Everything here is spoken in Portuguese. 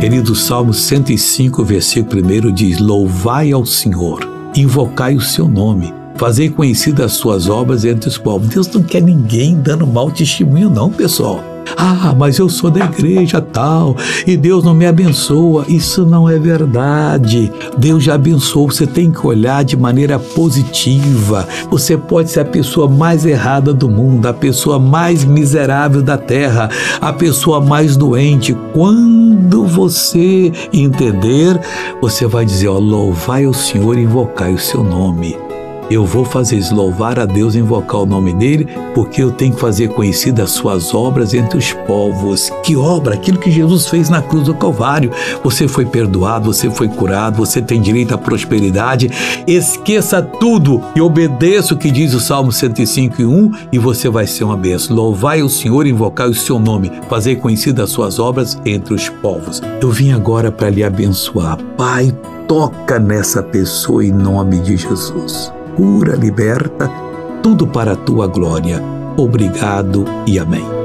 Querido Salmo 105, versículo 1 diz: Louvai ao Senhor, invocai o seu nome, fazei conhecidas as suas obras entre os povos. Deus não quer ninguém dando mau testemunho, não, pessoal. Ah, mas eu sou da igreja tal e Deus não me abençoa. Isso não é verdade. Deus já abençoou. Você tem que olhar de maneira positiva. Você pode ser a pessoa mais errada do mundo, a pessoa mais miserável da terra, a pessoa mais doente. Quando você entender, você vai dizer: ó, louvai o Senhor e invocai o seu nome. Eu vou fazer louvar a Deus, invocar o nome dele, porque eu tenho que fazer conhecidas as suas obras entre os povos. Que obra? Aquilo que Jesus fez na cruz do Calvário. Você foi perdoado, você foi curado, você tem direito à prosperidade. Esqueça tudo e obedeça o que diz o Salmo 105 e 1 e você vai ser uma bênção. Louvai o Senhor, invocar o seu nome, fazer conhecidas as suas obras entre os povos. Eu vim agora para lhe abençoar. Pai, toca nessa pessoa em nome de Jesus cura, liberta, tudo para a tua glória. Obrigado e amém.